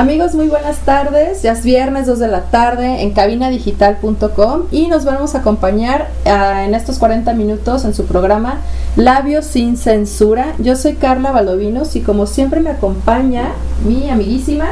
Amigos, muy buenas tardes. Ya es viernes 2 de la tarde en cabinadigital.com y nos vamos a acompañar uh, en estos 40 minutos en su programa Labios sin censura. Yo soy Carla Valdovinos y como siempre me acompaña mi amiguísima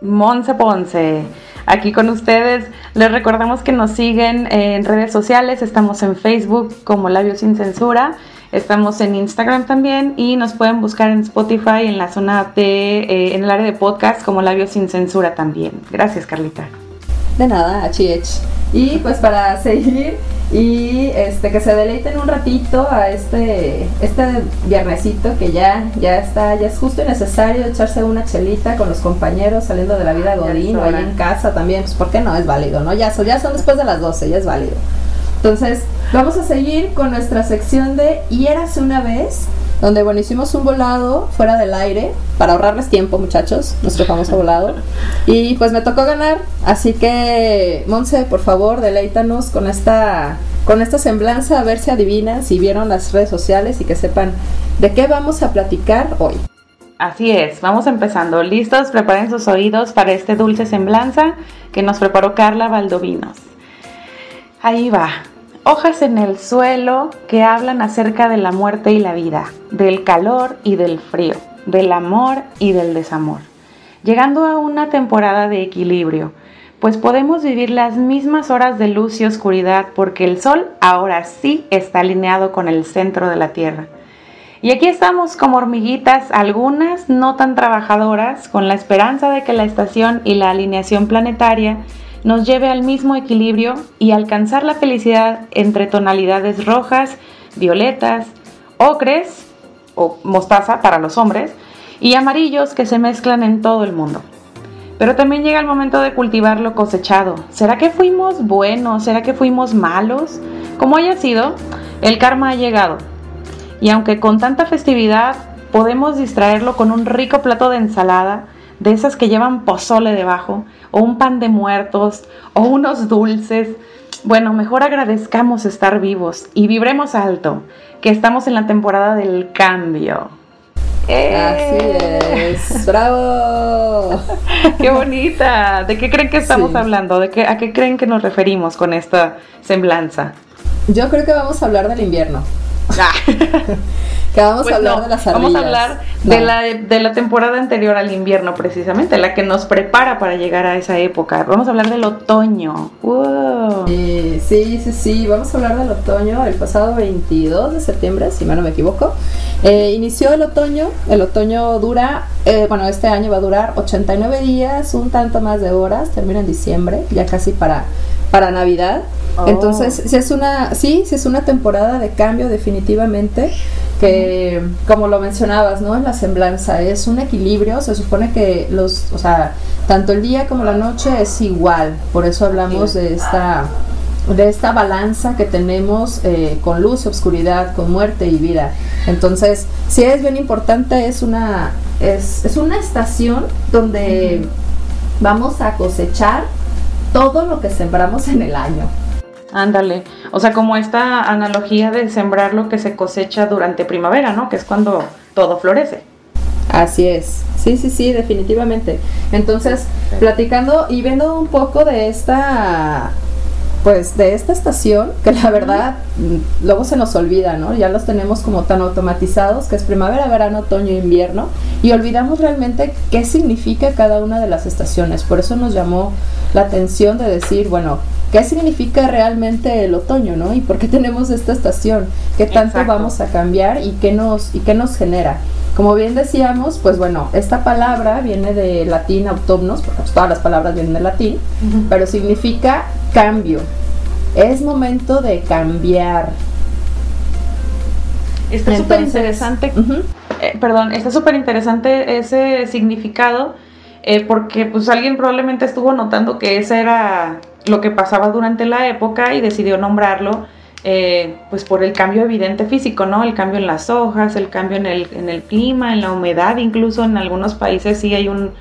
Monse Ponce. Aquí con ustedes les recordamos que nos siguen en redes sociales, estamos en Facebook como Labios sin censura Estamos en Instagram también y nos pueden buscar en Spotify en la zona de, eh, en el área de podcast como Labios sin Censura también. Gracias, Carlita. De nada, Achiech. Y pues para seguir y este que se deleiten un ratito a este este viernesito que ya ya está ya es justo y necesario echarse una chelita con los compañeros saliendo de la vida godín o ahí en casa también pues por qué no es válido no ya son ya son después de las 12 ya es válido entonces, vamos a seguir con nuestra sección de Y érase una vez, donde, bueno, hicimos un volado fuera del aire para ahorrarles tiempo, muchachos, nuestro famoso volado. Y pues me tocó ganar, así que, Monse, por favor, deleítanos con esta, con esta semblanza, a ver si adivinan, si vieron las redes sociales y que sepan de qué vamos a platicar hoy. Así es, vamos empezando. ¿Listos? Preparen sus oídos para este dulce semblanza que nos preparó Carla Valdovinos. Ahí va. Hojas en el suelo que hablan acerca de la muerte y la vida, del calor y del frío, del amor y del desamor. Llegando a una temporada de equilibrio, pues podemos vivir las mismas horas de luz y oscuridad porque el sol ahora sí está alineado con el centro de la Tierra. Y aquí estamos como hormiguitas, algunas no tan trabajadoras, con la esperanza de que la estación y la alineación planetaria nos lleve al mismo equilibrio y alcanzar la felicidad entre tonalidades rojas, violetas, ocres o mostaza para los hombres y amarillos que se mezclan en todo el mundo. Pero también llega el momento de cultivar lo cosechado. ¿Será que fuimos buenos? ¿Será que fuimos malos? Como haya sido, el karma ha llegado. Y aunque con tanta festividad podemos distraerlo con un rico plato de ensalada, de esas que llevan pozole debajo, o un pan de muertos o unos dulces. Bueno, mejor agradezcamos estar vivos y vibremos alto, que estamos en la temporada del cambio. Así es, bravo. qué bonita. ¿De qué creen que estamos hablando? ¿De qué, ¿A qué creen que nos referimos con esta semblanza? Yo creo que vamos a hablar del invierno. Ah. que vamos a pues hablar de las ardillas. Vamos a hablar de, la, de la temporada anterior al invierno, precisamente, la que nos prepara para llegar a esa época. Vamos a hablar del otoño. Sí, sí, sí, Vamos a hablar del otoño el pasado 22 de septiembre, si no me equivoco. Eh, inició el otoño. El otoño dura, eh, bueno, este año va a durar 89 días, un tanto más de horas. Termina en diciembre, ya casi para, para Navidad. Oh. Entonces, si es una, sí, si es una temporada de cambio definitivamente, que como lo mencionabas, ¿no? En la semblanza es un equilibrio, se supone que los, o sea, tanto el día como la noche es igual, por eso hablamos de esta de esta balanza que tenemos eh, con luz, obscuridad, con muerte y vida. Entonces, sí es bien importante, es una, es, es una estación donde vamos a cosechar todo lo que sembramos en el año. Ándale, o sea, como esta analogía de sembrar lo que se cosecha durante primavera, ¿no? Que es cuando todo florece. Así es, sí, sí, sí, definitivamente. Entonces, platicando y viendo un poco de esta pues de esta estación, que la verdad mm, luego se nos olvida, ¿no? Ya los tenemos como tan automatizados, que es primavera, verano, otoño, invierno, y olvidamos realmente qué significa cada una de las estaciones. Por eso nos llamó la atención de decir, bueno, ¿qué significa realmente el otoño, ¿no? Y por qué tenemos esta estación, qué tanto vamos a cambiar y qué nos, y qué nos genera. Como bien decíamos, pues bueno, esta palabra viene de latín autómnos, porque pues todas las palabras vienen de latín, pero significa cambio. Es momento de cambiar. Está súper interesante, eh, perdón, está súper interesante ese significado, eh, porque pues alguien probablemente estuvo notando que ese era lo que pasaba durante la época y decidió nombrarlo eh, pues por el cambio evidente físico, ¿no? El cambio en las hojas, el cambio en el, en el clima, en la humedad, incluso en algunos países sí hay un,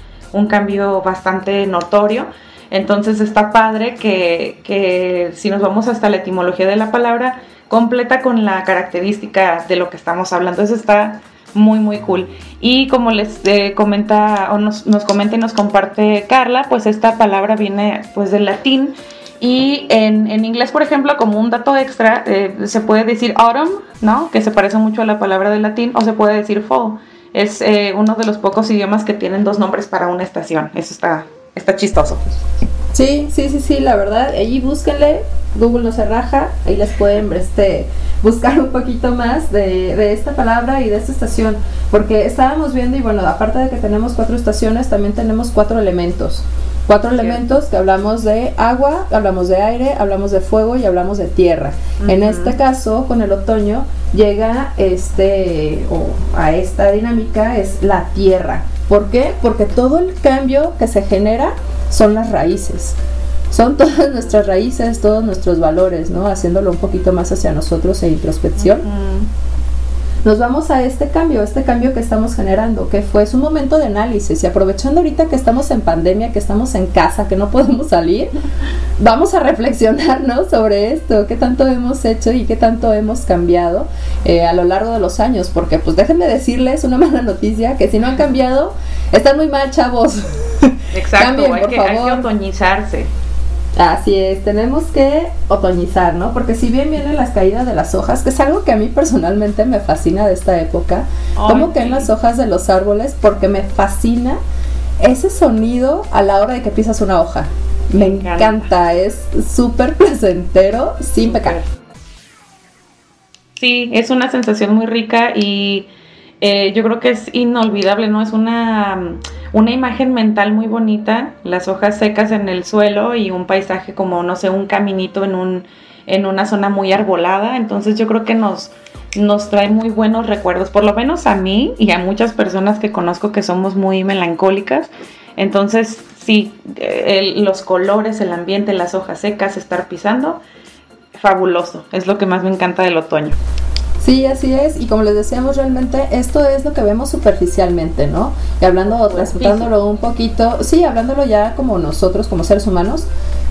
cambio bastante notorio. Entonces está padre que, que, si nos vamos hasta la etimología de la palabra, completa con la característica de lo que estamos hablando. Eso está muy, muy cool. Y como les eh, comenta o nos, nos comenta y nos comparte Carla, pues esta palabra viene pues del latín. Y en, en inglés, por ejemplo, como un dato extra, eh, se puede decir autumn, ¿no? Que se parece mucho a la palabra del latín, o se puede decir fall. Es eh, uno de los pocos idiomas que tienen dos nombres para una estación. Eso está, está chistoso. Sí, sí, sí, sí, la verdad, ahí búsquenle, Google no se raja, ahí les pueden este, buscar un poquito más de, de, esta palabra y de esta estación, porque estábamos viendo, y bueno, aparte de que tenemos cuatro estaciones, también tenemos cuatro elementos. Cuatro elementos que hablamos de agua, hablamos de aire, hablamos de fuego y hablamos de tierra. En este caso, con el otoño, llega este, o a esta dinámica es la tierra. ¿Por qué? Porque todo el cambio que se genera son las raíces. Son todas nuestras raíces, todos nuestros valores, ¿no? Haciéndolo un poquito más hacia nosotros e introspección nos vamos a este cambio, este cambio que estamos generando, que fue un momento de análisis y aprovechando ahorita que estamos en pandemia, que estamos en casa, que no podemos salir, vamos a reflexionar sobre esto, qué tanto hemos hecho y qué tanto hemos cambiado eh, a lo largo de los años, porque pues déjenme decirles una mala noticia, que si no han cambiado, están muy mal, chavos. Exacto, hay, que, hay que otoñizarse. Así es, tenemos que otoñizar, ¿no? Porque si bien vienen las caídas de las hojas, que es algo que a mí personalmente me fascina de esta época, como que en las hojas de los árboles, porque me fascina ese sonido a la hora de que pisas una hoja. Me, encanta. es súper placentero, sin pecar. Sí, es una sensación muy rica y eh, yo creo que es inolvidable, ¿no? Es una una imagen mental muy bonita, las hojas secas en el suelo y un paisaje como, no sé, un caminito en, un, en una zona muy arbolada. Entonces yo creo que nos, nos trae muy buenos recuerdos, por lo menos a mí y a muchas personas que conozco que somos muy melancólicas. Entonces, sí, los colores, el ambiente, las hojas secas, estar pisando, fabuloso. Es lo que más me encanta del otoño. Sí, así es. Y como les decíamos, realmente esto es lo que vemos superficialmente, ¿no? Y hablando, transportándolo un poquito, sí, hablándolo ya como nosotros, como seres humanos,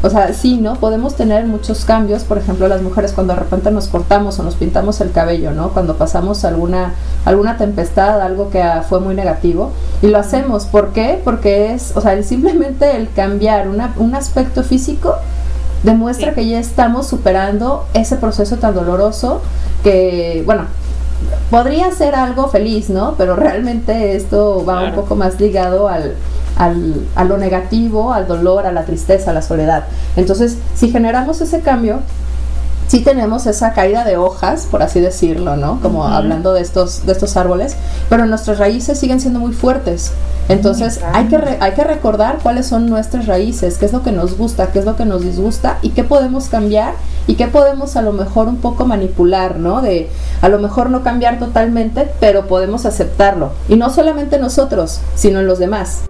o sea, sí, ¿no? Podemos tener muchos cambios, por ejemplo, las mujeres cuando de repente nos cortamos o nos pintamos el cabello, ¿no? Cuando pasamos alguna, alguna tempestad, algo que fue muy negativo, y lo hacemos. ¿Por qué? Porque es, o sea, simplemente el cambiar una, un aspecto físico demuestra que ya estamos superando ese proceso tan doloroso que, bueno, podría ser algo feliz, ¿no? Pero realmente esto va un poco más ligado al, al, a lo negativo, al dolor, a la tristeza, a la soledad. Entonces, si generamos ese cambio, sí tenemos esa caída de hojas, por así decirlo, ¿no? Como hablando de estos, de estos árboles, pero nuestras raíces siguen siendo muy fuertes. Entonces hay, que hay que recordar cuáles son nuestras raíces, qué es lo que nos gusta, qué es lo que nos disgusta y qué podemos cambiar y qué podemos a lo mejor un poco manipular, ¿no? De a lo mejor no cambiar totalmente, pero podemos aceptarlo. Y no solamente nosotros, sino en los demás.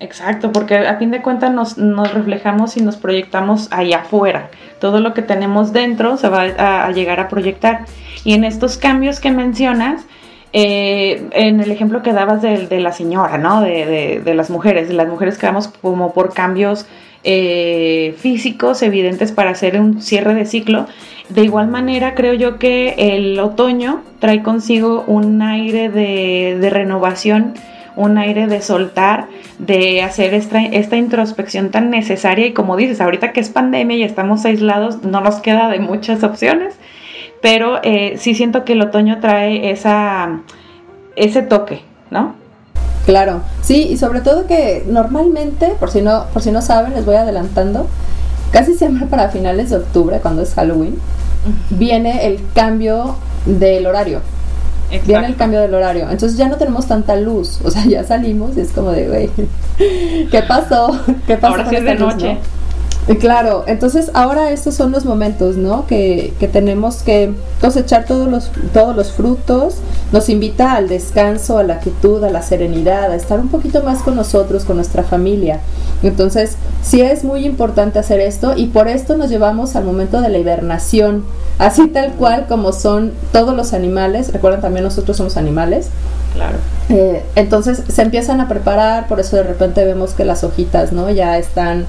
Exacto, porque a fin de cuentas nos, nos, reflejamos y nos proyectamos allá afuera. Todo lo que tenemos dentro se va a, llegar a proyectar. Y en estos cambios que mencionas, eh, en el ejemplo que dabas de, la señora, ¿no? De, de, las mujeres, de las mujeres que vamos como por cambios eh, físicos evidentes para hacer un cierre de ciclo. De igual manera, creo yo que el otoño trae consigo un aire de renovación un aire de soltar, de hacer esta, esta, introspección tan necesaria y como dices, ahorita que es pandemia y estamos aislados, no nos queda de muchas opciones, pero eh, sí siento que el otoño trae esa, ese toque, ¿no? Claro, sí, y sobre todo que normalmente, por si no, por si no saben, les voy adelantando, casi siempre para finales de octubre, cuando es Halloween, viene el cambio del horario. Viene el cambio del horario. Entonces ya no tenemos tanta luz. O sea, ya salimos y es como de, güey, ¿qué pasó? ¿Qué pasó? Ahora es de noche. Claro, entonces ahora estos son los momentos, ¿no? Que, que, tenemos que cosechar todos los, todos los frutos, nos invita al descanso, a la quietud, a la serenidad, a estar un poquito más con nosotros, con nuestra familia. Entonces, sí es muy importante hacer esto y por esto nos llevamos al momento de la hibernación, así tal cual como son todos los animales, recuerden también nosotros somos animales, Claro. Eh, entonces se empiezan a preparar, por eso de repente vemos que las hojitas, ¿no? Ya están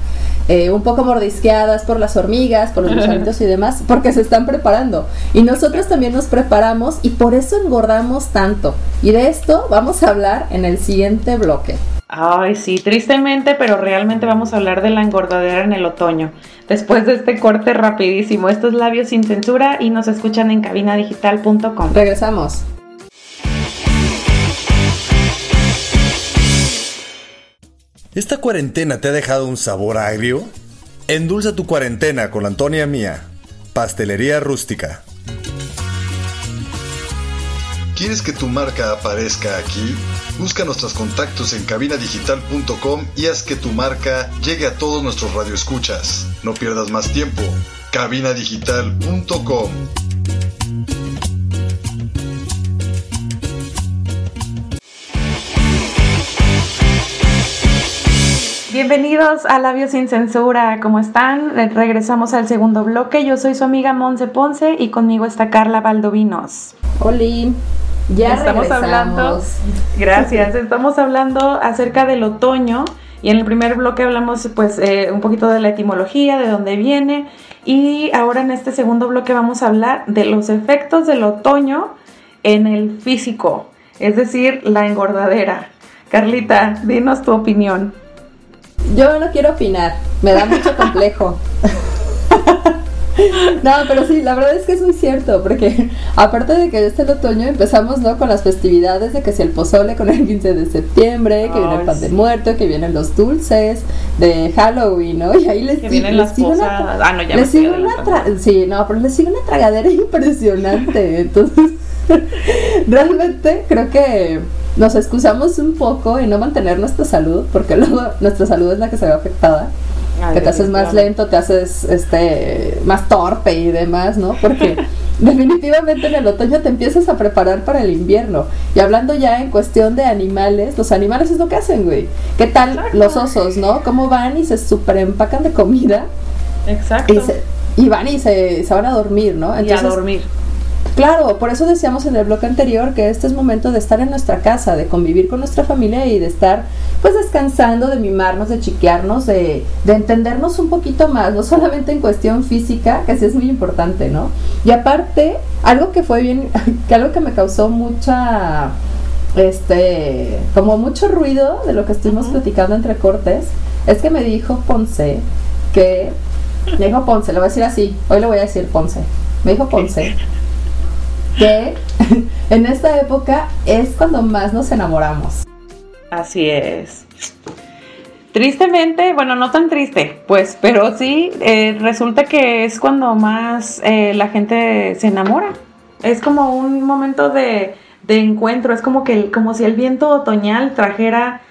eh, un poco mordisqueadas por las hormigas, por los gusanitos y demás, porque se están preparando. Y nosotros también nos preparamos y por eso engordamos tanto. Y de esto vamos a hablar en el siguiente bloque. Ay, sí, tristemente, pero realmente vamos a hablar de la engordadera en el otoño. Después de este corte rapidísimo, estos labios sin censura y nos escuchan en cabinadigital.com. Regresamos. ¿Esta cuarentena te ha dejado un sabor agrio? Endulza tu cuarentena con Antonia Mía, Pastelería Rústica. ¿Quieres que tu marca aparezca aquí? Busca nuestros contactos en cabinadigital.com y haz que tu marca llegue a todos nuestros radioescuchas. No pierdas más tiempo. cabinadigital.com Bienvenidos a Labios sin Censura, ¿cómo están? Regresamos al segundo bloque. Yo soy su amiga Monse Ponce y conmigo está Carla Valdovinos. Oli, ya estamos regresamos. hablando. Gracias, estamos hablando acerca del otoño y en el primer bloque hablamos pues eh, un poquito de la etimología, de dónde viene y ahora en este segundo bloque vamos a hablar de los efectos del otoño en el físico, es decir, la engordadera. Carlita, dinos tu opinión. Yo no quiero opinar, me da mucho complejo. No, pero sí, la verdad es que es muy cierto, porque aparte de que este el otoño empezamos ¿no? con las festividades de que si el pozole con el 15 de septiembre, que viene el pan de muerto, que vienen los dulces de Halloween, ¿no? Y ahí les, Que vienen les las una tra- Ah, no, ya les sigue estoy una tra- Sí, no, pero les sigue una tragadera impresionante. Entonces, realmente creo que nos excusamos un poco en no mantener nuestra salud, porque luego nuestra salud es la que se ve afectada Ay, que te haces más lento, te haces este más torpe y demás, ¿no? Porque definitivamente en el otoño te empiezas a preparar para el invierno. Y hablando ya en cuestión de animales, los animales es lo que hacen, güey. ¿Qué tal Exacto. los osos, no? ¿Cómo van y se super empacan de comida Exacto. y, se- y van y se, se van a dormir, ¿no? y a dormir. Claro, por eso decíamos en el bloque anterior que este es momento de estar en nuestra casa, de convivir con nuestra familia y de estar pues descansando, de mimarnos, de chiquearnos, de, de entendernos un poquito más, no solamente en cuestión física, que sí es muy importante, ¿no? Y aparte, algo que fue bien, que algo que me causó mucha, este, como mucho ruido de lo que estuvimos Ujú. platicando entre cortes, es que me dijo Ponce que, me dijo Ponce, le voy a decir así, hoy le voy a decir Ponce, me dijo Ponce que en esta época es cuando más nos enamoramos. Así es. Tristemente, bueno, no tan triste, pues, pero sí, eh, resulta que es cuando más eh, la gente se enamora. Es como un momento de, de encuentro, es como que como si el viento otoñal trajera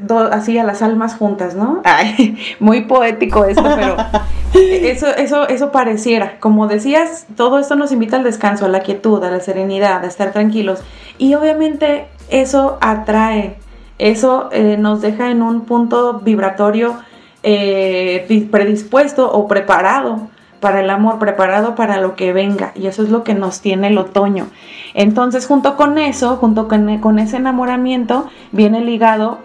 do- así a las almas juntas, ¿no? Ay, muy poético esto, pero eso, eso, eso pareciera. Como decías, todo esto nos invita al descanso, a la quietud, a la serenidad, a estar tranquilos. Y obviamente eso atrae, eso eh, nos deja en un punto vibratorio eh, di- predispuesto o preparado para el amor, preparado para lo que venga. Y eso es lo que nos tiene el otoño. Entonces, junto con eso, junto con, con ese enamoramiento, viene ligado,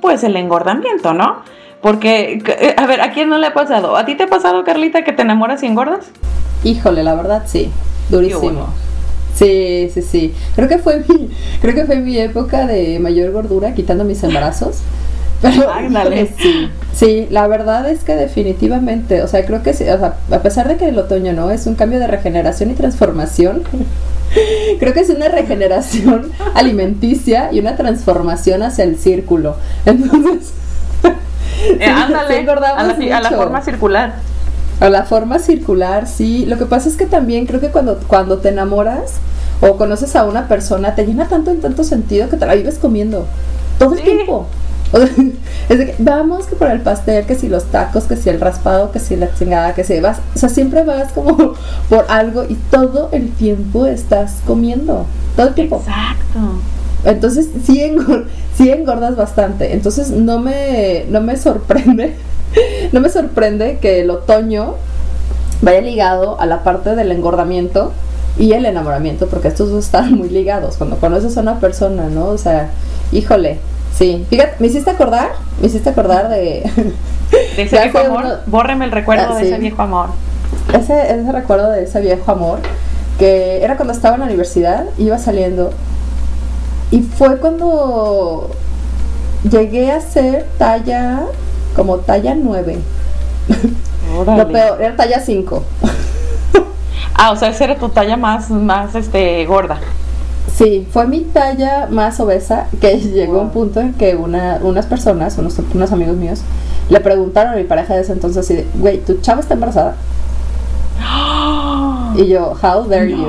pues, el engordamiento, ¿no? Porque, eh, a ver, ¿a quién no le ha pasado? ¿A ti te ha pasado, Carlita, que te enamoras y engordas? Híjole, la verdad sí, durísimo. bueno. Sí, sí, sí. Creo que fue mi, creo que fue mi época de mayor gordura, quitando mis embarazos. Pero Ándale. sí, sí, la verdad es que definitivamente, o sea, creo que sí, o sea, a pesar de que el otoño no es un cambio de regeneración y transformación, creo que es una regeneración alimenticia y una transformación hacia el círculo. Entonces, sí engordamos a la, a forma circular. A la forma circular, sí. Lo que pasa es que también creo que cuando, cuando te enamoras o conoces a una persona, te llena tanto en tanto sentido que te la vives comiendo todo el Sí. tiempo. O sea, es de que vamos que por el pastel, que si los tacos, que si el raspado, que si la chingada, que si vas, o sea, siempre vas como por algo y todo el tiempo estás comiendo, todo el tiempo. Exacto. Entonces sí, engor- sí engordas bastante. Entonces no me, no me sorprende, no me sorprende que el otoño vaya ligado a la parte del engordamiento, y el enamoramiento, porque estos dos están muy ligados. Cuando conoces a una persona, ¿no? O sea, híjole, sí. Fíjate, me hiciste acordar, me hiciste acordar de... De ese viejo amor, bórreme el recuerdo Ah, de sí. ese viejo amor. ese, ese recuerdo de ese viejo amor, que era cuando estaba en la universidad, iba saliendo, y fue cuando llegué a ser talla, como talla 9. Órale. Lo peor, era talla 5. Ah, o sea, esa era tu talla más, más este, gorda. Sí, fue mi talla más obesa que llegó a un Wow. punto en que una, unas personas, unos, unos amigos míos, le preguntaron a mi pareja de ese entonces así de, güey, ¿tu chava está embarazada? Y yo, how dare you?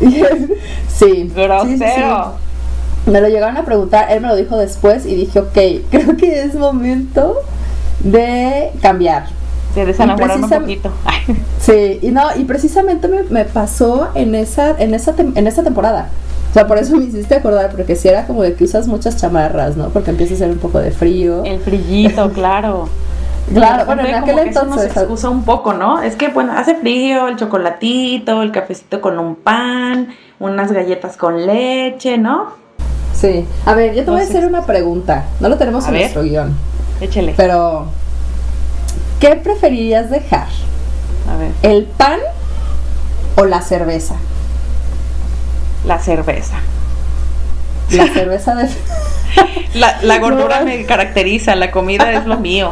sí, Grosero. sí. Me lo llegaron a preguntar, él me lo dijo después y dije, ok, creo que es momento de cambiar. De desenamorarme un poquito. Ay, Sí, y no, y precisamente me, me pasó en esa, en esa en esa temporada. O sea, por eso me hiciste acordar, porque si era como de que usas muchas chamarras, ¿no? Porque empieza a hacer un poco de frío. El frillito, claro. Claro, bueno, en aquel que eso nos entonces. excusa un poco, ¿no? Es que, bueno, hace frío, el chocolatito, el cafecito con un pan, unas galletas con leche, ¿no? Sí. A ver, yo te voy a Entonces- hacer una pregunta. No lo tenemos A en ver. nuestro guion. Échele. Pero, ¿qué preferirías dejar? A ver, ¿El pan o la cerveza? La cerveza. La cerveza de... La, la gordura No. me caracteriza, la comida es lo mío.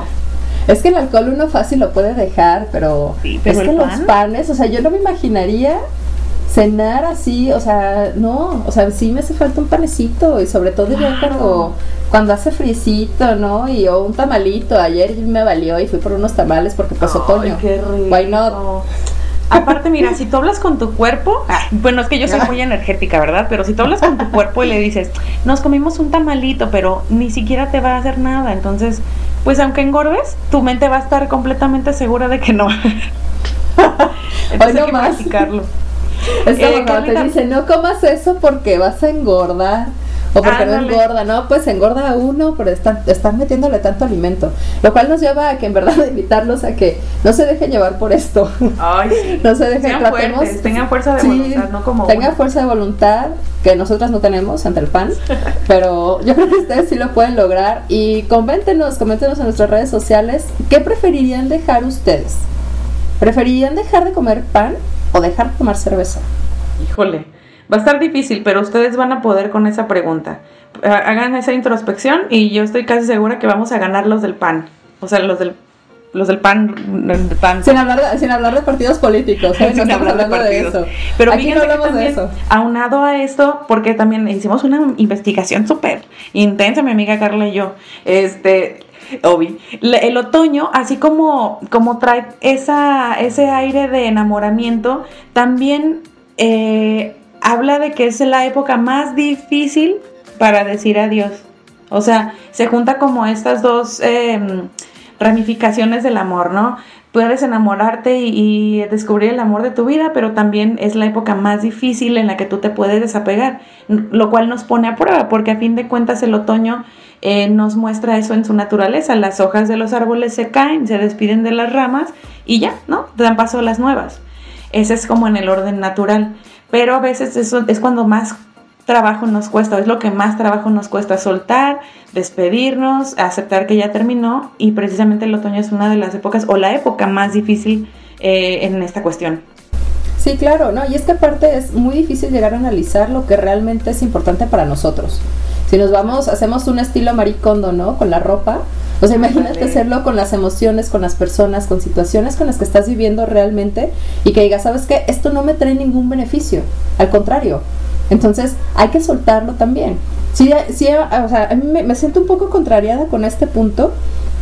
Es que el alcohol uno fácil lo puede dejar, pero, Sí, pero es que los pan. panes, o sea, yo no me imaginaría cenar así, o sea, no, o sea, sí me hace falta un panecito y sobre todo Claro. cuando, cuando hace frisito, ¿no? Y o un tamalito, ayer me valió y fui por unos tamales porque pues otoño. Why not? Aparte, mira, si tú hablas con tu cuerpo, ah, bueno, es que yo soy muy energética, ¿verdad? Pero si tú hablas con tu cuerpo y le dices, nos comimos un tamalito, pero ni siquiera te va a hacer nada, entonces, pues aunque engordes, tu mente va a estar completamente segura de que no. Entonces no hay que más. practicarlo. Es como Eh, cuando te dice, no comas eso porque vas a engordar. O porque no Ándale. engorda, no, pues engorda a uno, pero están, están metiéndole tanto alimento. Lo cual nos lleva a que en verdad invitarlos a que no se dejen llevar por esto. Ay, sí. No se dejen, Sean tratemos. fuertes, tengan fuerza de Sí, voluntad, no como Tengan uno. fuerza de voluntad que nosotras no tenemos ante el pan, pero yo creo que ustedes sí lo pueden lograr. Y coméntenos, coméntenos en nuestras redes sociales, ¿qué preferirían dejar ustedes? ¿Preferirían dejar de comer pan o dejar de tomar cerveza? Híjole, va a estar difícil, pero ustedes van a poder con esa pregunta. Ha- Hagan esa introspección y yo estoy casi segura que vamos a ganar los del PAN. O sea, los del, los del PAN. del PAN. Sin hablar de, sin hablar de partidos políticos, ¿eh? Sin hablar de de, eso. Pero Aquí no hablamos de eso. aunado a esto, porque también hicimos una investigación súper intensa, mi amiga Carla y yo, este, Obi, el otoño, así como, como trae esa, ese aire de enamoramiento, también eh, habla de que es la época más difícil para decir adiós. O sea, se junta como estas dos em, ramificaciones del amor, ¿no? Puedes enamorarte y, descubrir el amor de tu vida, pero también es la época más difícil en la que tú te puedes desapegar, lo cual nos pone a prueba, porque a fin de cuentas el otoño eh, nos muestra eso en su naturaleza. Las hojas de los árboles se caen, se despiden de las ramas y ya, ¿no? Dan paso a las nuevas. Ese es como en el orden natural. Pero a veces eso es cuando más trabajo nos cuesta, es lo que más trabajo nos cuesta soltar, despedirnos, aceptar que ya terminó y precisamente el otoño es una de las épocas o la época más difícil eh, en esta cuestión. Sí, claro, ¿no? Y es que aparte es muy difícil llegar a analizar lo que realmente es importante para nosotros. Si nos vamos, hacemos un estilo maricondo, ¿no? Con la ropa. O sea, imagínate hacerlo con las emociones, con las personas, con situaciones con las que estás viviendo realmente y que digas, ¿sabes qué? Esto no me trae ningún beneficio. Al contrario. Entonces, hay que soltarlo también. Sí, sí, o sea, a mí me, me siento un poco contrariada con este punto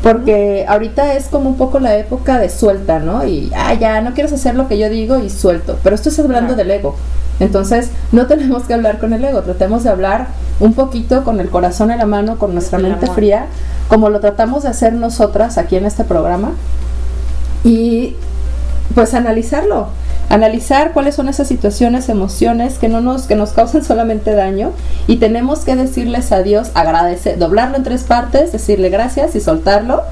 porque ahorita es como un poco la época de suelta, ¿no? Y, ah, ya, no quieres hacer lo que yo digo y suelto. Pero esto es hablando Claro. del ego. Entonces, no tenemos que hablar con el ego, tratemos de hablar un poquito con el corazón en la mano, con nuestra el mente amor. fría, como lo tratamos de hacer nosotras aquí en este programa. Y pues analizarlo, analizar cuáles son esas situaciones, emociones que no nos que nos causan solamente daño y tenemos que decirles adiós, agradecer, doblarlo en tres partes, decirle gracias y soltarlo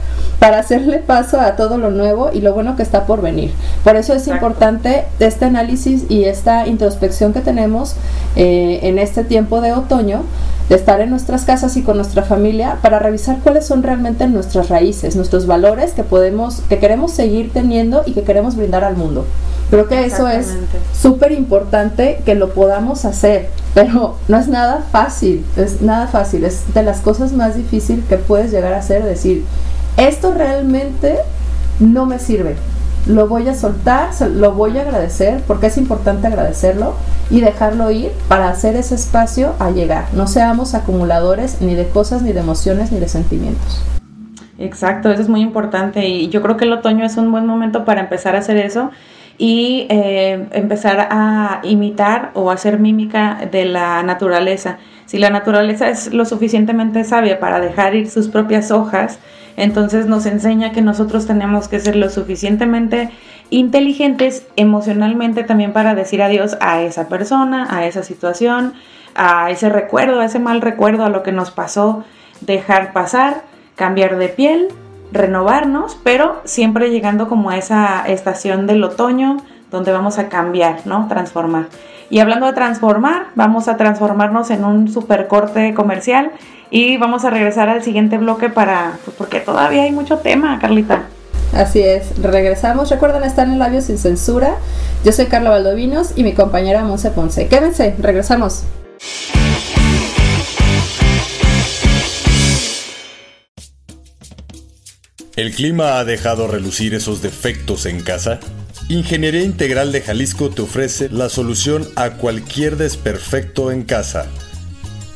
para hacerle paso a todo lo nuevo y lo bueno que está por venir. Por eso es importante este análisis y esta introspección que tenemos eh, en este tiempo de otoño, de estar en nuestras casas y con nuestra familia para revisar cuáles son realmente nuestras raíces, nuestros valores que podemos, que queremos seguir teniendo y que queremos brindar al mundo. Creo que eso es súper importante que lo podamos hacer, pero no es nada fácil, es nada fácil, es de las cosas más difíciles que puedes llegar a hacer, decir, esto realmente no me sirve. Lo voy a soltar, lo voy a agradecer, porque es importante agradecerlo y dejarlo ir para hacer ese espacio a llegar. No seamos acumuladores ni de cosas, ni de emociones, ni de sentimientos. Exacto, eso es muy importante y yo creo que el otoño es un buen momento para empezar a hacer eso y eh, empezar a imitar o hacer mímica de la naturaleza. Si la naturaleza es lo suficientemente sabia para dejar ir sus propias hojas, entonces nos enseña que nosotros tenemos que ser lo suficientemente inteligentes emocionalmente también para decir adiós a esa persona, a esa situación, a ese recuerdo, a ese mal recuerdo, a lo que nos pasó, dejar pasar, cambiar de piel, renovarnos, pero siempre llegando como esa estación del otoño donde vamos a cambiar, ¿no? Transformar. Y hablando de transformar, vamos a transformarnos en un super corte comercial y vamos a regresar al siguiente bloque para, pues, porque todavía hay mucho tema, Carlita. Así es, regresamos. Recuerden estar en Labios sin Censura. Yo soy Carla Valdovinos y mi compañera Monse Ponce. Quédense, regresamos. ¿El clima ha dejado relucir esos defectos en casa? Ingeniería Integral de Jalisco te ofrece la solución a cualquier desperfecto en casa.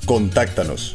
Contáctanos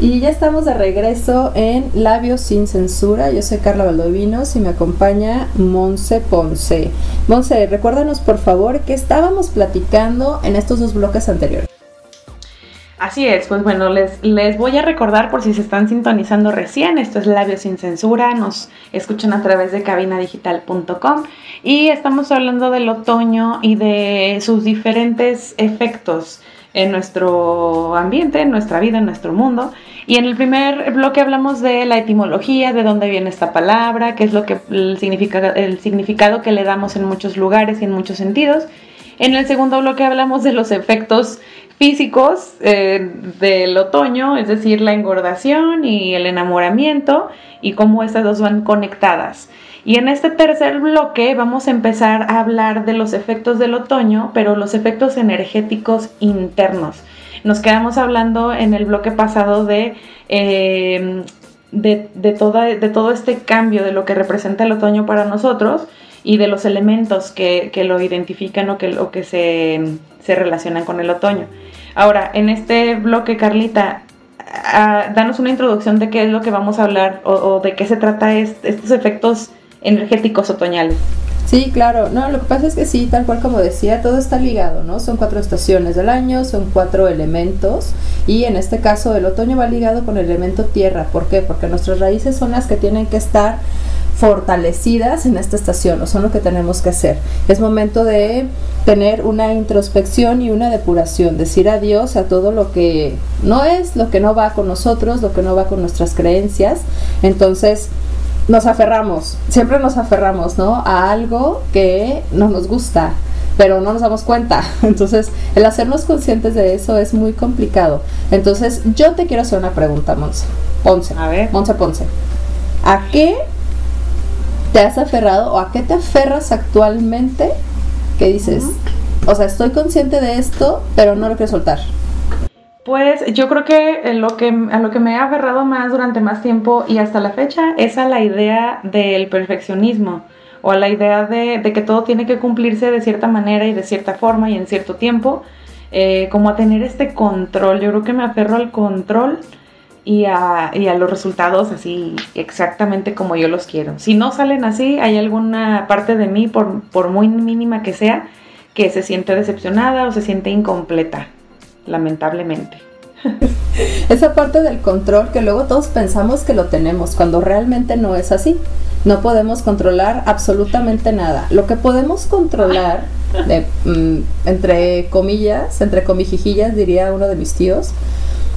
Y ya estamos de regreso en Labios sin Censura. Yo soy Carla Valdovinos y me acompaña Monse Ponce. Monse, recuérdanos por favor que estábamos platicando en estos dos bloques anteriores. Así es, pues bueno, les, les voy a recordar por si se están sintonizando recién, esto es Labios sin Censura, nos escuchan a través de cabinadigital.com y estamos hablando del otoño y de sus diferentes efectos en nuestro ambiente, en nuestra vida, en nuestro mundo. Y en el primer bloque hablamos de la etimología, de dónde viene esta palabra, qué es lo que el, el significado que le damos en muchos lugares y en muchos sentidos. En el segundo bloque hablamos de los efectos físicos eh, del otoño, es decir, la engordación y el enamoramiento y cómo estas dos van conectadas. Y en este tercer bloque vamos a empezar a hablar de los efectos del otoño, pero los efectos energéticos internos. Nos quedamos hablando en el bloque pasado de, eh, de, de, todo este cambio de lo que representa el otoño para nosotros y de los elementos que, lo identifican o que, que se, relacionan con el otoño. Ahora, en este bloque, Carlita, danos una introducción de qué es lo que vamos a hablar o, de qué se trata estos efectos energéticos otoñales. Sí, claro. No, lo que pasa es que sí, tal cual como decía, todo está ligado, ¿no? Son cuatro estaciones del año, son cuatro elementos y en este caso el otoño va ligado con el elemento tierra. ¿Por qué? Porque nuestras raíces son las que tienen que estar fortalecidas en esta estación, o son lo que tenemos que hacer. Es momento de tener una introspección y una depuración, decir adiós a todo lo que no es, lo que no va con nosotros, lo que no va con nuestras creencias. Entonces, nos aferramos, siempre nos aferramos, ¿no? A algo que no nos gusta, pero no nos damos cuenta. Entonces, el hacernos conscientes de eso es muy complicado. Entonces, yo te quiero hacer una pregunta, Monse. Ponce. A ver. Monse Ponce. ¿A qué te has aferrado o a qué te aferras actualmente que dices, o sea, estoy consciente de esto, pero no lo quiero soltar? Pues yo creo que, lo que a lo que me he aferrado más durante más tiempo y hasta la fecha es a la idea del perfeccionismo o a la idea de, que todo tiene que cumplirse de cierta manera y de cierta forma y en cierto tiempo. eh, como a tener este control. Yo creo que me aferro al control y a, y a, los resultados así exactamente como yo los quiero. Si no salen así, hay alguna parte de mí, por, por muy mínima que sea, que se siente decepcionada o se siente incompleta, lamentablemente. Esa parte del control que luego todos pensamos que lo tenemos, cuando realmente no es así. No podemos controlar absolutamente nada. Lo que podemos controlar, mm, entre comillas, entre comijijillas, diría uno de mis tíos,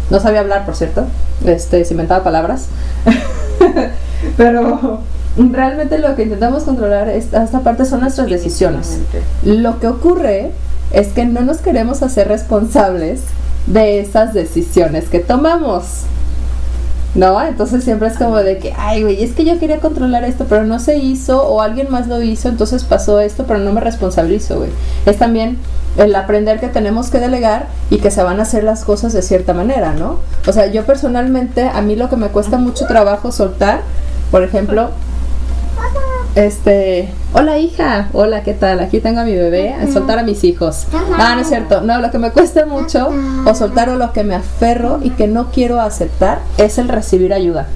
no sabía hablar, por cierto, este, se inventaba palabras, pero realmente lo que intentamos controlar esta, esta parte son nuestras decisiones. Lo que ocurre es que no nos queremos hacer responsables de esas decisiones que tomamos. ¿No? Entonces siempre es como de que, ay, güey, es que yo quería controlar esto, pero no se hizo, o alguien más lo hizo, entonces pasó esto, pero no me responsabilizo, güey. Es también el aprender que tenemos que delegar y que se van a hacer las cosas de cierta manera, ¿no? O sea, yo personalmente, a mí lo que me cuesta mucho trabajo soltar, por ejemplo, este, hola hija, hola, ¿qué tal? Aquí tengo a mi bebé, a soltar a mis hijos. Ah, no es cierto, no, lo que me cuesta mucho, o soltar o lo que me aferro y que no quiero aceptar, es el recibir ayuda.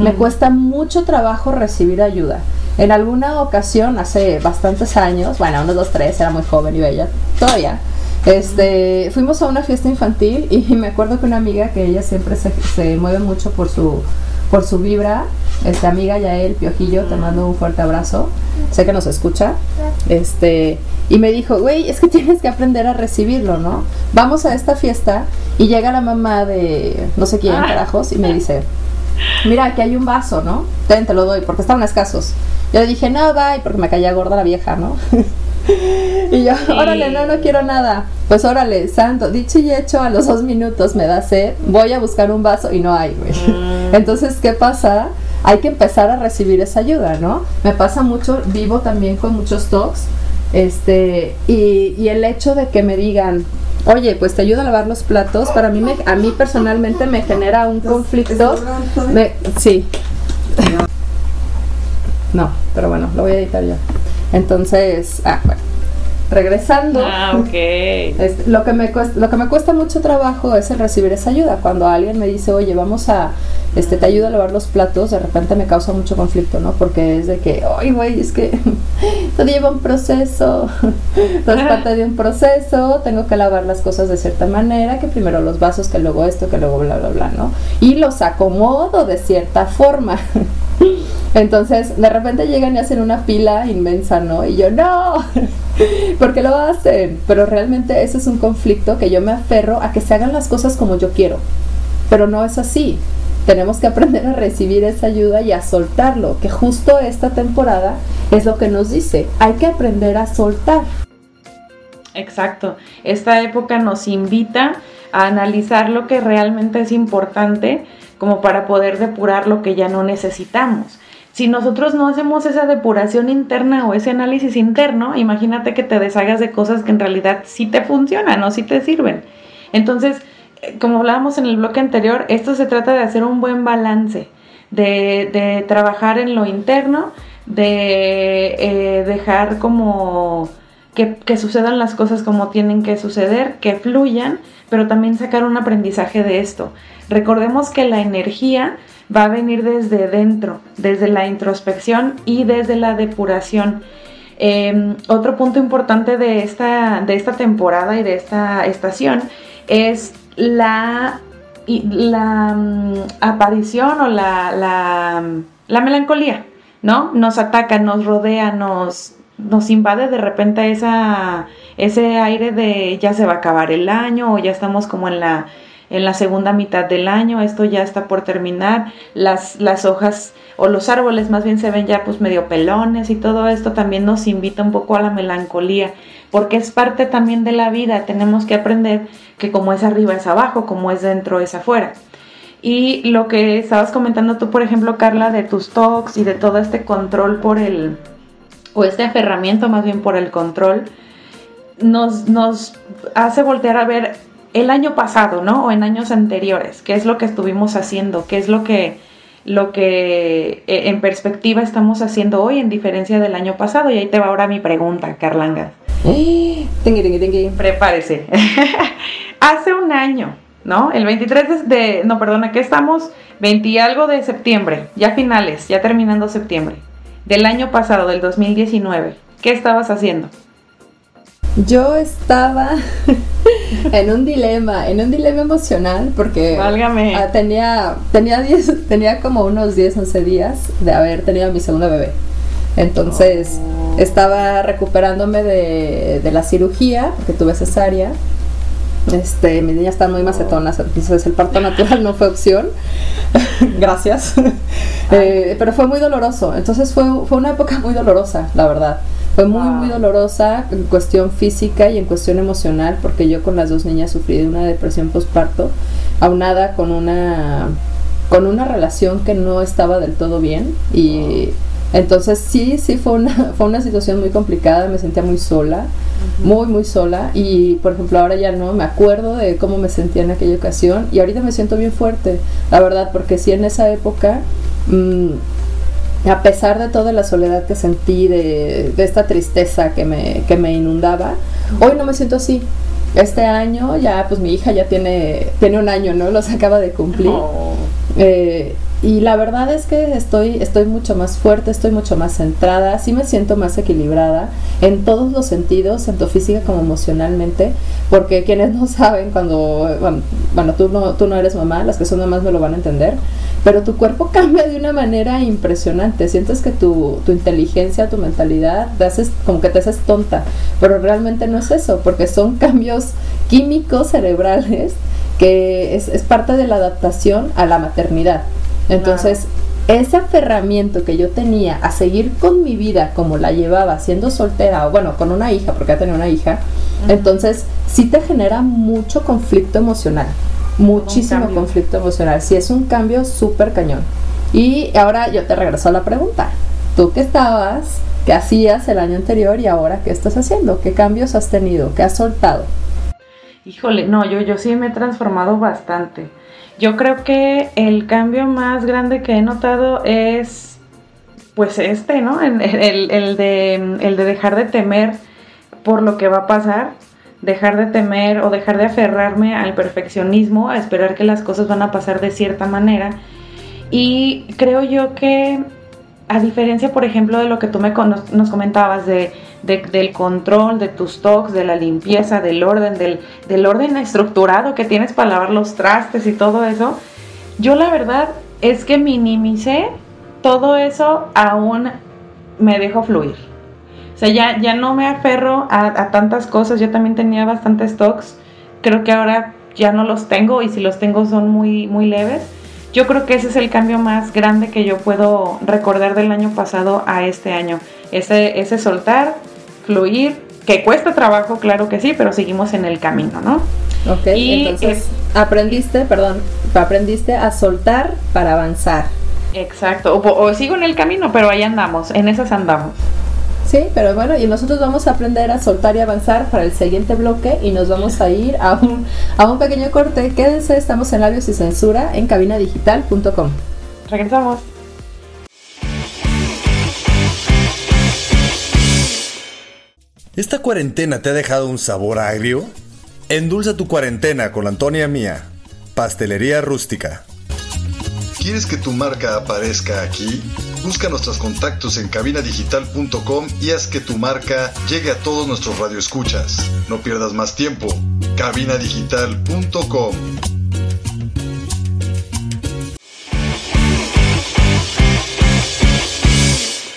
Me cuesta mucho trabajo recibir ayuda. En alguna ocasión, hace bastantes años, bueno, unos dos, tres, era muy joven y bella, todavía, este, fuimos a una fiesta infantil y me acuerdo que una amiga que ella siempre se, se mueve mucho por su por su vibra. Esta amiga Yael Piojillo, te mando un fuerte abrazo. Sé que nos escucha. Este, y me dijo, güey, es que tienes que aprender a recibirlo, ¿no? Vamos a esta fiesta y llega la mamá de no sé quién, ah. carajos, y me dice, mira, aquí hay un vaso, ¿no? Ten, te lo doy, porque estaban escasos. Yo le dije, no, bye, porque me caía gorda la vieja, ¿no? y yo, órale, no, no quiero nada. Pues órale, santo, dicho y hecho, a los dos minutos me da sed, voy a buscar un vaso y no hay, güey. Mm. Entonces, ¿qué pasa? Hay que empezar a recibir esa ayuda, ¿no? Me pasa mucho, vivo también con muchos talks, este, y, y el hecho de que me digan, oye, pues te ayuda a lavar los platos, para mí, me, a mí personalmente me genera un conflicto. Me, sí. No, pero bueno, lo voy a editar yo. Entonces, ah, bueno. Regresando, ah, okay. lo, que me cuesta, lo que me cuesta mucho trabajo es el recibir esa ayuda. Cuando alguien me dice, oye, vamos a, este, te ayuda a lavar los platos, de repente me causa mucho conflicto, ¿no? Porque es de que, ay, güey, es que todo lleva un proceso, todo es parte de un proceso, tengo que lavar las cosas de cierta manera, que primero los vasos, que luego esto, que luego bla, bla, bla, ¿no? Y los acomodo de cierta forma. Entonces, de repente llegan y hacen una pila inmensa, ¿no? Y yo, no, porque lo hacen? Pero realmente ese es un conflicto que yo me aferro a que se hagan las cosas como yo quiero. Pero no es así. Tenemos que aprender a recibir esa ayuda y a soltarlo, que justo esta temporada es lo que nos dice. Hay que aprender a soltar. Exacto. Esta época nos invita a analizar lo que realmente es importante como para poder depurar lo que ya no necesitamos. Si nosotros no hacemos esa depuración interna o ese análisis interno, imagínate que te deshagas de cosas que en realidad sí te funcionan o sí te sirven. Entonces, eh, como hablábamos en el bloque anterior, esto se trata de hacer un buen balance, de, trabajar en lo interno, de eh, dejar como que, que, sucedan las cosas como tienen que suceder, que fluyan, pero también sacar un aprendizaje de esto. Recordemos que la energía va a venir desde dentro, desde la introspección y desde la depuración. Em, otro punto importante de esta, de esta temporada y de esta estación es la, la mm, aparición o la, la, melancolía, ¿no? Nos ataca, nos rodea, nos, nos invade de repente esa, ese aire de ya se va a acabar el año o ya estamos como en la en la segunda mitad del año, esto ya está por terminar, las, las hojas o los árboles más bien se ven ya pues medio pelones y todo esto también nos invita un poco a la melancolía, porque es parte también de la vida, tenemos que aprender que como es arriba es abajo, como es dentro es afuera. Y lo que estabas comentando tú, por ejemplo, Carla, de tus talks y de todo este control por el, o este aferramiento más bien por el control, nos, nos hace voltear a ver el año pasado, ¿no? O en años anteriores, qué es lo que estuvimos haciendo, qué es lo que, lo que eh, en perspectiva estamos haciendo hoy en diferencia del año pasado. Y ahí te va ahora mi pregunta, Carlanga. Prepárese. Hace un año, ¿no? El 23 de, no, perdona, ¿qué estamos? 20 y algo de septiembre, ya finales, ya terminando septiembre, del año pasado, del 2019. ¿Qué estabas haciendo? Yo estaba en un dilema, en un dilema emocional, porque Válgame. ah, tenía, tenía, 10 tenía como unos 10, 11 días de haber tenido a mi segundo bebé. Entonces Oh. estaba recuperándome de, de la cirugía, porque tuve cesárea. Este, mis niñas están muy macetonas, entonces el parto natural no fue opción. Gracias. Eh, pero fue muy doloroso. Entonces fue, fue una época muy dolorosa, la verdad. Fue muy, Wow. muy dolorosa en cuestión física y en cuestión emocional, porque yo con las dos niñas sufrí de una depresión postparto, aunada con una, con una relación que no estaba del todo bien. Y entonces sí, sí fue una, fue una situación muy complicada, me sentía muy sola, muy, muy sola. Y por ejemplo, ahora ya no, me acuerdo de cómo me sentía en aquella ocasión y ahorita me siento bien fuerte, la verdad, porque sí en esa época... mm, a pesar de toda la soledad que sentí, de, de esta tristeza que me, que me inundaba, hoy no me siento así. Este año ya, pues mi hija ya tiene, tiene un año, ¿no? Los acaba de cumplir. Oh. Eh, y la verdad es que estoy, estoy mucho más fuerte, estoy mucho más centrada, sí me siento más equilibrada en todos los sentidos, tanto física como emocionalmente, porque quienes no saben cuando, bueno, bueno, tú, no, tú no eres mamá, las que son mamás me lo van a entender, pero tu cuerpo cambia de una manera impresionante, sientes que tu, tu inteligencia, tu mentalidad, te haces, como que te haces tonta, pero realmente no es eso, porque son cambios químicos cerebrales que es, es parte de la adaptación a la maternidad. Entonces, ese aferramiento que yo tenía a seguir con mi vida como la llevaba siendo soltera, o bueno, con una hija, porque ya tenía una hija, entonces sí te genera mucho conflicto emocional, muchísimo conflicto emocional, sí es un cambio súper cañón. Y ahora yo te regreso a la pregunta, ¿tú qué estabas, qué hacías el año anterior y ahora qué estás haciendo? ¿Qué cambios has tenido? ¿Qué has soltado? Híjole, no, yo, yo sí me he transformado bastante. Yo creo que el cambio más grande que he notado es, pues este, ¿no? El, el- el de, el de dejar de temer por lo que va a pasar, dejar de temer o dejar de aferrarme al perfeccionismo, a esperar que las cosas van a pasar de cierta manera. Y creo yo que, a diferencia, por ejemplo, de lo que tú me nos, comentabas de, de- del control de tus stocks, de la limpieza, del orden, del, del orden estructurado que tienes para lavar los trastes y todo eso, yo la verdad es que minimicé todo eso, aún me dejo fluir. O sea, ya, ya no me aferro a, a tantas cosas, yo también tenía bastantes stocks, creo que ahora ya no los tengo y si los tengo son muy, muy leves. Yo creo que ese es el cambio más grande que yo puedo recordar del año pasado a este año. Ese, ese soltar, fluir, que cuesta trabajo, claro que sí, pero seguimos en el camino, ¿no? Ok, Y entonces aprendiste, perdón, aprendiste a soltar para avanzar. Exacto, o, o sigo en el camino, pero ahí andamos, en esas andamos. Sí, pero bueno, y nosotros vamos a aprender a soltar y avanzar para el siguiente bloque y nos vamos a ir a un, a un pequeño corte. Quédense, estamos en Labios y Censura en cabinadigital.com. Regresamos. ¿Esta cuarentena te ha dejado un sabor agrio? Endulza tu cuarentena con Antonia Mía, Pastelería Rústica. ¿Quieres que tu marca aparezca aquí? Busca nuestros contactos en cabinadigital.com y haz que tu marca llegue a todos nuestros radioescuchas. No pierdas más tiempo. cabinadigital.com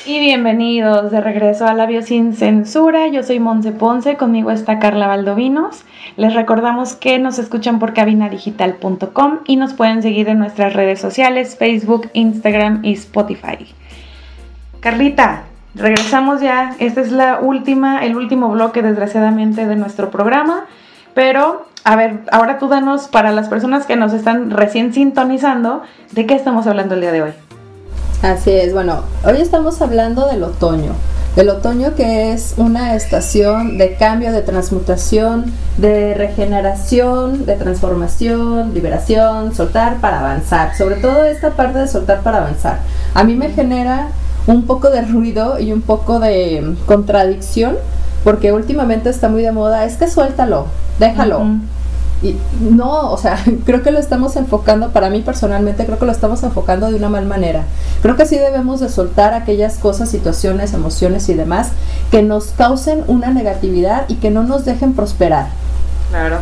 Y bienvenidos de regreso a Labios sin Censura. Yo soy Monse Ponce, conmigo está Carla Valdovinos. Les recordamos que nos escuchan por cabinadigital.com y nos pueden seguir en nuestras redes sociales, Facebook, Instagram y Spotify. Carlita, regresamos ya. Este es la última, el último bloque, desgraciadamente, de nuestro programa. Pero, a ver, ahora tú danos para las personas que nos están recién sintonizando, ¿de qué estamos hablando el día de hoy? Así es, bueno, hoy estamos hablando del otoño. Del otoño que es una estación de cambio, de transmutación, de regeneración, de transformación, liberación, soltar para avanzar. Sobre todo esta parte de soltar para avanzar. A mí me genera un poco de ruido y un poco de contradicción porque últimamente está muy de moda, es que suéltalo, déjalo. Y no, o sea, creo que lo estamos enfocando, para mí personalmente, creo que lo estamos enfocando de una mal manera. Creo que sí debemos de soltar aquellas cosas, situaciones, emociones y demás que nos causen una negatividad y que no nos dejen prosperar. Claro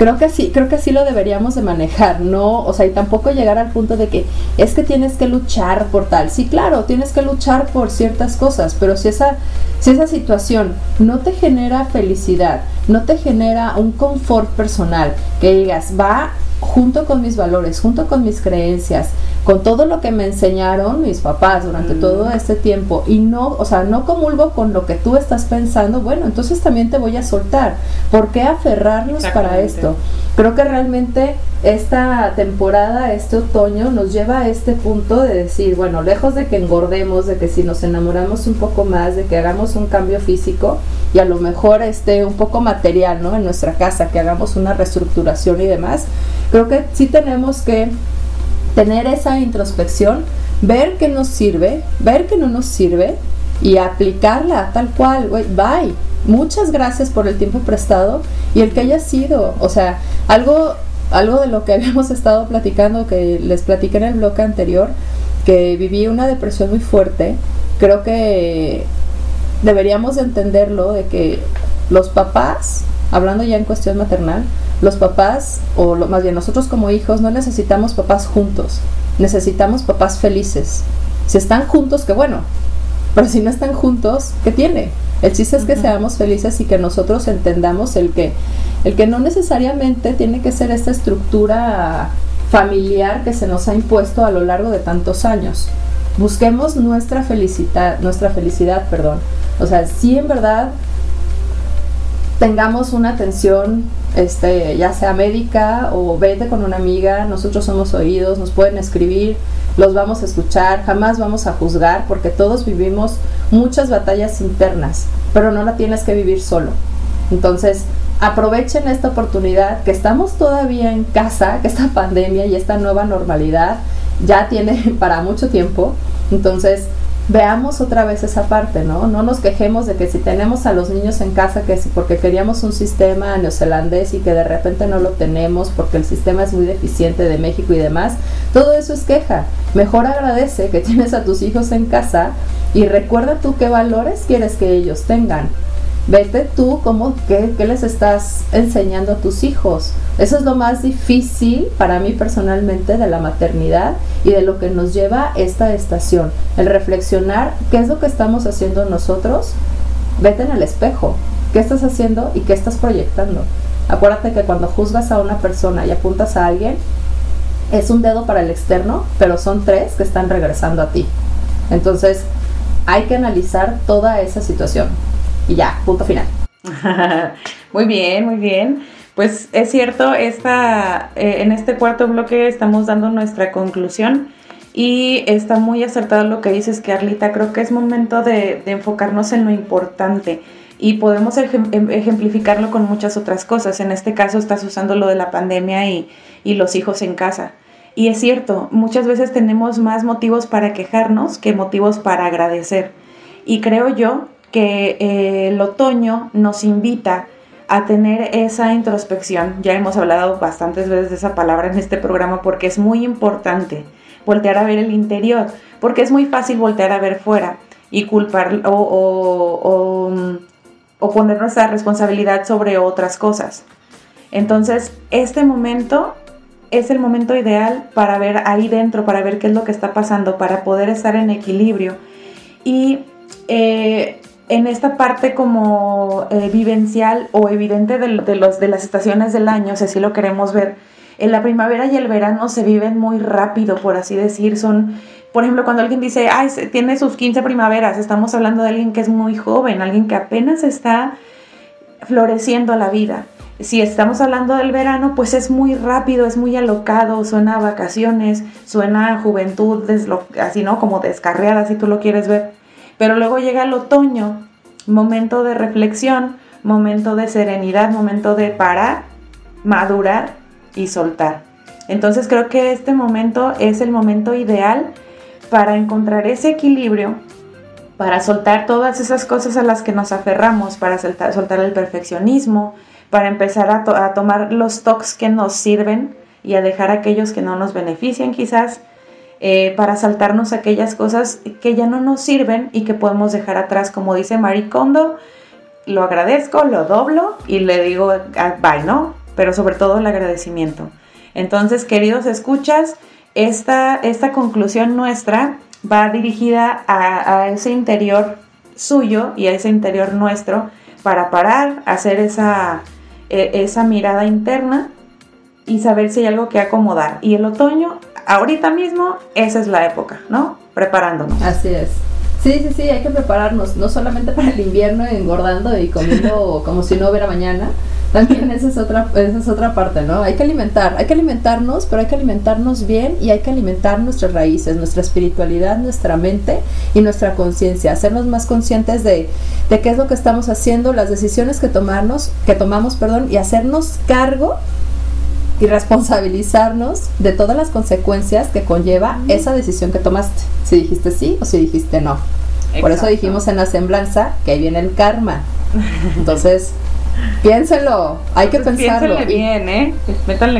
creo que sí, creo que sí lo deberíamos de manejar, no, o sea, y tampoco llegar al punto de que es que tienes que luchar por tal. Sí, claro, tienes que luchar por ciertas cosas, pero si esa si esa situación no te genera felicidad, no te genera un confort personal, que digas, va junto con mis valores, junto con mis creencias, con todo lo que me enseñaron mis papás durante mm. todo este tiempo y no, o sea, no comulgo con lo que tú estás pensando, bueno, entonces también te voy a soltar. ¿Por qué aferrarnos para esto? Creo que realmente esta temporada, este otoño, nos lleva a este punto de decir, bueno, lejos de que engordemos, de que si nos enamoramos un poco más, de que hagamos un cambio físico y a lo mejor este un poco material, ¿no? En nuestra casa, que hagamos una reestructuración y demás, creo que sí tenemos que tener esa introspección, ver qué nos sirve, ver qué no nos sirve y aplicarla tal cual, bye. Muchas gracias por el tiempo prestado y el que haya sido, o sea, algo algo de lo que habíamos estado platicando que les platiqué en el bloque anterior, que viví una depresión muy fuerte, creo que deberíamos entenderlo de que los papás, hablando ya en cuestión maternal, los papás, o más bien nosotros como hijos, no necesitamos papás juntos, necesitamos papás felices. Si están juntos, qué bueno, pero si no están juntos, ¿qué tiene? El chiste es que seamos felices y que nosotros entendamos el que, el que no necesariamente tiene que ser esta estructura familiar que se nos ha impuesto a lo largo de tantos años. Busquemos nuestra felicidad, nuestra felicidad, perdón. O sea, si en verdad tengamos una atención, este, ya sea médica o vete con una amiga, nosotros somos oídos, nos pueden escribir, los vamos a escuchar, jamás vamos a juzgar porque todos vivimos muchas batallas internas, pero no la tienes que vivir solo. Entonces, aprovechen esta oportunidad que estamos todavía en casa, que esta pandemia y esta nueva normalidad ya tiene para mucho tiempo. Entonces, veamos otra vez esa parte, ¿no? No nos quejemos de que si tenemos a los niños en casa, que si porque queríamos un sistema neozelandés y que de repente no lo tenemos porque el sistema es muy deficiente de México y demás, todo eso es queja. Mejor agradece que tienes a tus hijos en casa y recuerda tú qué valores quieres que ellos tengan. Vete tú cómo, qué, qué les estás enseñando a tus hijos. Eso es lo más difícil para mí personalmente de la maternidad y de lo que nos lleva esta estación. El reflexionar qué es lo que estamos haciendo nosotros. Vete en el espejo. ¿Qué estás haciendo y qué estás proyectando? Acuérdate que cuando juzgas a una persona y apuntas a alguien, es un dedo para el externo, pero son tres que están regresando a ti. Entonces, hay que analizar toda esa situación. Y ya, punto final. muy bien, muy bien. Pues es cierto, esta, eh, en este cuarto bloque estamos dando nuestra conclusión y está muy acertado lo que dices, Carlita. Creo que es momento de, enfocarnos en lo importante y podemos em, ejemplificarlo con muchas otras cosas. En este caso estás usando lo de la pandemia y, y los hijos en casa. Y es cierto, muchas veces tenemos más motivos para quejarnos que motivos para agradecer. Y creo yo que eh, el otoño nos invita a tener esa introspección. Ya hemos hablado bastantes veces de esa palabra en este programa porque es muy importante voltear a ver el interior, porque es muy fácil voltear a ver fuera y culpar o, poner nuestra responsabilidad sobre otras cosas. Entonces, este momento es el momento ideal para ver ahí dentro, para ver qué es lo que está pasando, para poder estar en equilibrio. Y eh, en esta parte como eh, vivencial o evidente de, los, de las estaciones del año, si así lo queremos ver, en la primavera y el verano se viven muy rápido, por así decir, son, por ejemplo, cuando alguien dice, ay, tiene sus 15 primaveras, estamos hablando de alguien que es muy joven, alguien que apenas está floreciendo la vida. Si estamos hablando del verano, pues es muy rápido, es muy alocado, suena a vacaciones, suena a juventud, así, ¿no? Como descarriada, si tú lo quieres ver. Pero luego llega el otoño, momento de reflexión, momento de serenidad, momento de parar, madurar y soltar. Entonces creo que este momento es el momento ideal para encontrar ese equilibrio, para soltar todas esas cosas a las que nos aferramos, para soltar, el perfeccionismo, para empezar a, tomar los toques que nos sirven y a dejar aquellos que no nos benefician quizás, eh, para saltarnos aquellas cosas que ya no nos sirven y que podemos dejar atrás, como dice Marie Kondo, lo agradezco, lo doblo y le digo ah, bye, ¿no? Pero sobre todo el agradecimiento. Entonces, queridos escuchas, esta, esta conclusión nuestra va dirigida a, ese interior suyo y a ese interior nuestro para parar, hacer esa, e, esa mirada interna y saber si hay algo que acomodar. Y el otoño, ahorita mismo, esa es la época, ¿no? Preparándonos. Así es. Sí, sí, sí, hay que prepararnos, no solamente para el invierno engordando y comiendo como si no hubiera mañana, también esa es otra esa es otra parte, ¿no? Hay que alimentar, hay que alimentarnos, pero hay que alimentarnos bien y hay que alimentar nuestras raíces, nuestra espiritualidad, nuestra mente y nuestra conciencia, hacernos más conscientes de, de qué es lo que estamos haciendo, las decisiones que tomarnos, que tomamos, perdón, y hacernos cargo y responsabilizarnos de todas las consecuencias que conlleva esa decisión que tomaste. Si dijiste sí o si dijiste no. Por eso dijimos en la semblanza que ahí viene el karma. Entonces, piénselo, hay que pues pensarlo. bien, ¿eh?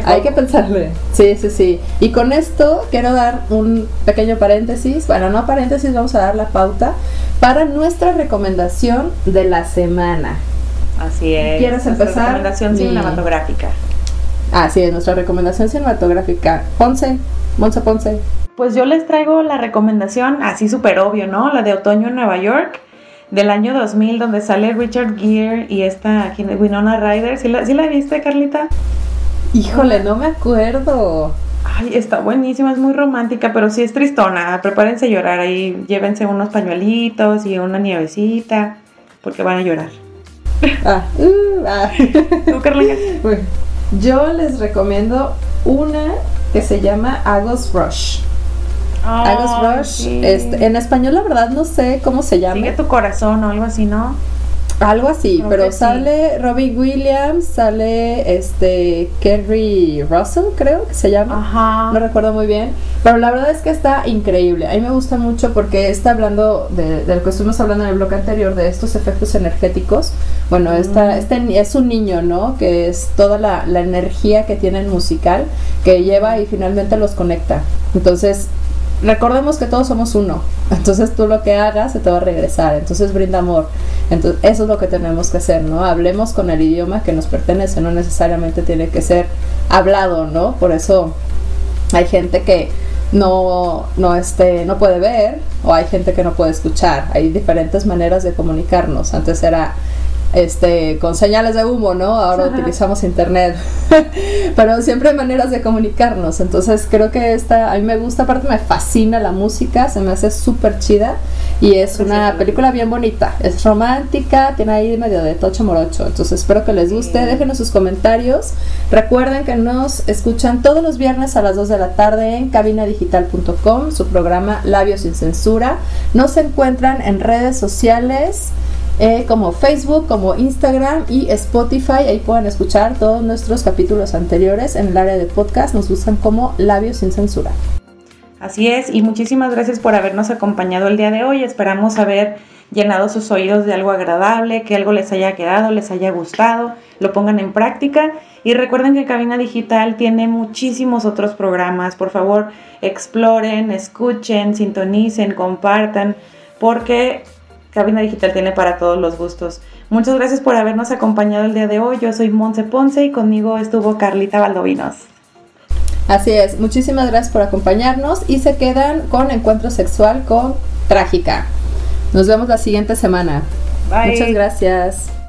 Hay que pensarle. Sí, sí, sí. Y con esto quiero dar un pequeño paréntesis. Bueno, no paréntesis, vamos a dar la pauta para nuestra recomendación de la semana. Así es. ¿Quieres empezar? Recomendación cinematográfica. Ah, sí, es nuestra recomendación cinematográfica. Ponce, Monza Ponce. Pues yo les traigo la recomendación, así súper obvio, ¿no? La de Otoño en Nueva York, del año 2000, donde sale Richard Gere y esta Winona Ryder. ¿Sí la, ¿Sí la viste, Carlita? Híjole, no me acuerdo. Ay, está buenísima, es muy romántica, pero sí es tristona. Prepárense a llorar ahí, llévense unos pañuelitos y una nievecita, porque van a llorar. Ah, uh, ah. ¿Tú, Carlita? Yo les recomiendo una que se llama Agos Rush. Agos Rush, este, en español la verdad no sé cómo se llama. Sigue tu corazón o algo así, ¿no? Algo así, pero sale Robbie Williams, sale este Kerry Russell, creo que se llama. Ajá. No recuerdo muy bien. Pero la verdad es que está increíble. A mí me gusta mucho porque está hablando de, lo que estuvimos hablando en el bloque anterior, de estos efectos energéticos. Bueno, esta, este es un niño, ¿no? Que es toda la, la energía que tiene el musical, que lleva y finalmente los conecta. Entonces, recordemos que todos somos uno. Entonces tú lo que hagas se te va a regresar. Entonces brinda amor. Entonces eso es lo que tenemos que hacer, ¿no? Hablemos con el idioma que nos pertenece, no necesariamente tiene que ser hablado, ¿no? Por eso hay gente que no, no, este, no puede ver o hay gente que no puede escuchar. Hay diferentes maneras de comunicarnos. Antes era este, con señales de humo, ¿no? Ahora utilizamos internet, pero siempre hay maneras de comunicarnos, entonces creo que esta, a mí me gusta, aparte me fascina la música, se me hace súper chida y es una película bien bonita, es romántica, tiene ahí medio de tocho morocho, entonces espero que les guste, déjenos sus comentarios, recuerden que nos escuchan todos los viernes a las 2 de la tarde en cabinadigital.com, su programa Labios sin Censura, nos encuentran en redes sociales, eh, como Facebook, como Instagram y Spotify. Ahí pueden escuchar todos nuestros capítulos anteriores en el área de podcast. Nos buscan como Labios sin Censura. Así es, y muchísimas gracias por habernos acompañado el día de hoy. Esperamos haber llenado sus oídos de algo agradable, que algo les haya quedado, les haya gustado, lo pongan en práctica. Y recuerden que Cabina Digital tiene muchísimos otros programas. Por favor, exploren, escuchen, sintonicen, compartan, porque Cabina Digital tiene para todos los gustos. Muchas gracias por habernos acompañado el día de hoy. Yo soy Monse Ponce y conmigo estuvo Carlita Valdovinos. Así es, muchísimas gracias por acompañarnos y se quedan con Encuentro Sexual con Trágica. Nos vemos la siguiente semana. Muchas gracias.